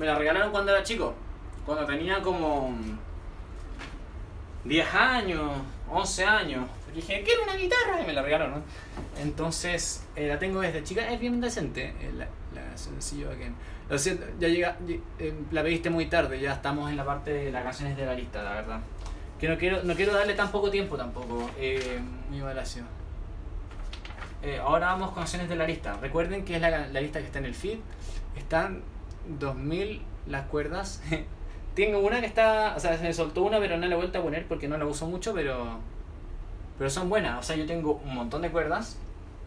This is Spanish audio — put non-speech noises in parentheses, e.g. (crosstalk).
Me la regalaron cuando era chico. Cuando tenía como 10 años, 11 años. Dije, quiero una guitarra y me la regalaron. Entonces, eh, la tengo desde chica. Es bien decente. eh, la, la sencillo que... Lo siento, ya llega, ll- eh, la pediste muy tarde. Ya estamos en la parte de las canciones de la lista, la verdad. Que no quiero, no quiero darle tan poco tiempo tampoco. Mi malacio. Eh, ahora vamos con canciones de la lista. Recuerden que es la, la lista que está en el feed. Están 2000 las cuerdas. (laughs) Tengo una que está. O sea, se me soltó una, pero no la he vuelto a poner porque no la uso mucho, pero. Pero son buenas. O sea, yo tengo un montón de cuerdas.